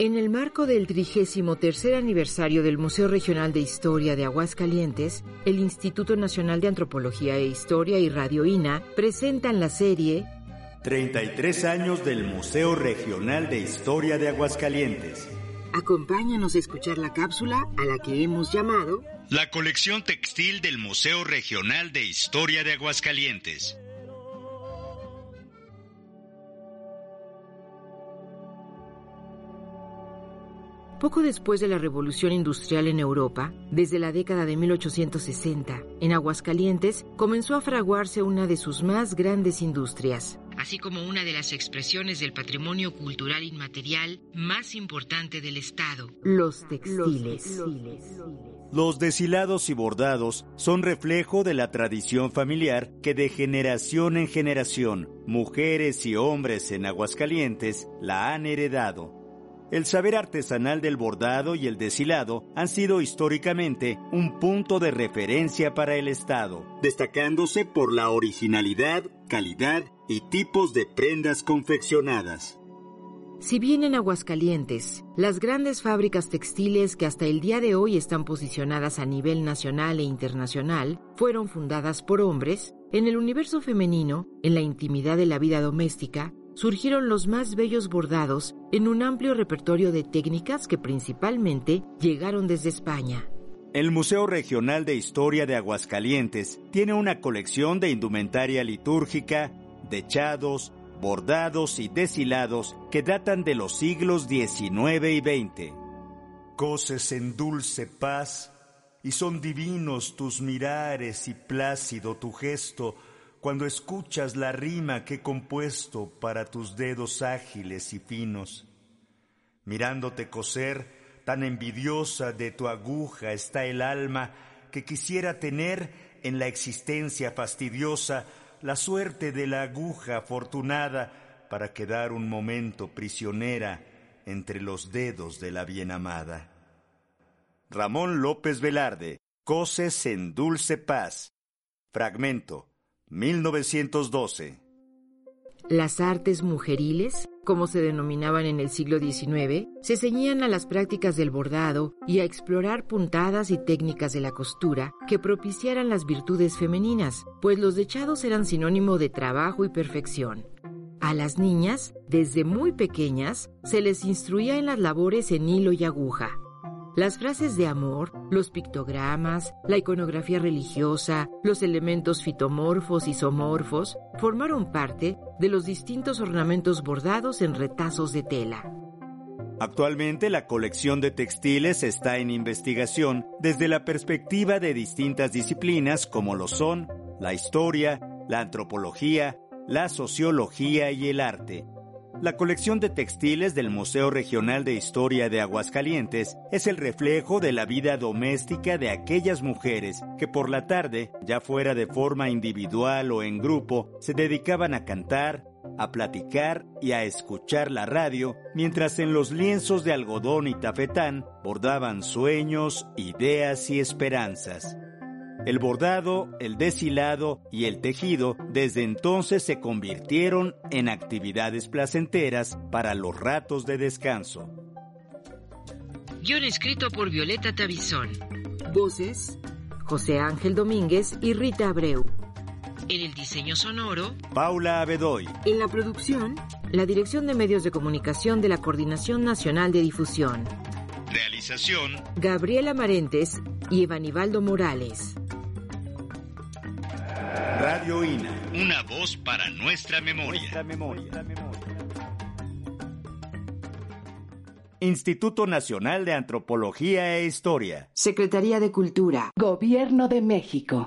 En el marco del 33 aniversario del Museo Regional de Historia de Aguascalientes, el Instituto Nacional de Antropología e Historia y Radio INA presentan la serie 33 años del Museo Regional de Historia de Aguascalientes. Acompáñanos a escuchar la cápsula a la que hemos llamado La colección textil del Museo Regional de Historia de Aguascalientes. Poco después de la revolución industrial en Europa, desde la década de 1860, en Aguascalientes comenzó a fraguarse una de sus más grandes industrias, así como una de las expresiones del patrimonio cultural inmaterial más importante del Estado, los textiles. Los deshilados y bordados son reflejo de la tradición familiar que de generación en generación, mujeres y hombres en Aguascalientes la han heredado el saber artesanal del bordado y el deshilado han sido históricamente un punto de referencia para el Estado, destacándose por la originalidad, calidad y tipos de prendas confeccionadas. Si bien en Aguascalientes, las grandes fábricas textiles que hasta el día de hoy están posicionadas a nivel nacional e internacional fueron fundadas por hombres, en el universo femenino, en la intimidad de la vida doméstica, surgieron los más bellos bordados en un amplio repertorio de técnicas que principalmente llegaron desde España. El Museo Regional de Historia de Aguascalientes tiene una colección de indumentaria litúrgica, dechados, bordados y deshilados que datan de los siglos XIX y XX. Coces en dulce paz, y son divinos tus mirares y plácido tu gesto, cuando escuchas la rima que he compuesto para tus dedos ágiles y finos. Mirándote coser, tan envidiosa de tu aguja está el alma que quisiera tener en la existencia fastidiosa la suerte de la aguja afortunada para quedar un momento prisionera entre los dedos de la bienamada. Ramón López Velarde, Coces en Dulce Paz. Fragmento. 1912. Las artes mujeriles, como se denominaban en el siglo XIX, se ceñían a las prácticas del bordado y a explorar puntadas y técnicas de la costura que propiciaran las virtudes femeninas, pues los dechados eran sinónimo de trabajo y perfección. A las niñas, desde muy pequeñas, se les instruía en las labores en hilo y aguja, las frases de amor, los pictogramas, la iconografía religiosa, los elementos fitomorfos y somorfos formaron parte de los distintos ornamentos bordados en retazos de tela. Actualmente la colección de textiles está en investigación desde la perspectiva de distintas disciplinas como lo son la historia, la antropología, la sociología y el arte, la colección de textiles del Museo Regional de Historia de Aguascalientes es el reflejo de la vida doméstica de aquellas mujeres que por la tarde, ya fuera de forma individual o en grupo, se dedicaban a cantar, a platicar y a escuchar la radio, mientras en los lienzos de algodón y tafetán bordaban sueños, ideas y esperanzas. El bordado, el deshilado y el tejido desde entonces se convirtieron en actividades placenteras para los ratos de descanso. Guión escrito por Violeta Tabizón. Voces: José Ángel Domínguez y Rita Abreu. En el diseño sonoro, Paula Abedoy. En la producción, la Dirección de Medios de Comunicación de la Coordinación Nacional de Difusión. Realización, Gabriela Marentes y Evanibaldo Morales. Radio INA. Una voz para nuestra memoria. memoria. Instituto Nacional de Antropología e Historia. Secretaría de Cultura. Gobierno de México.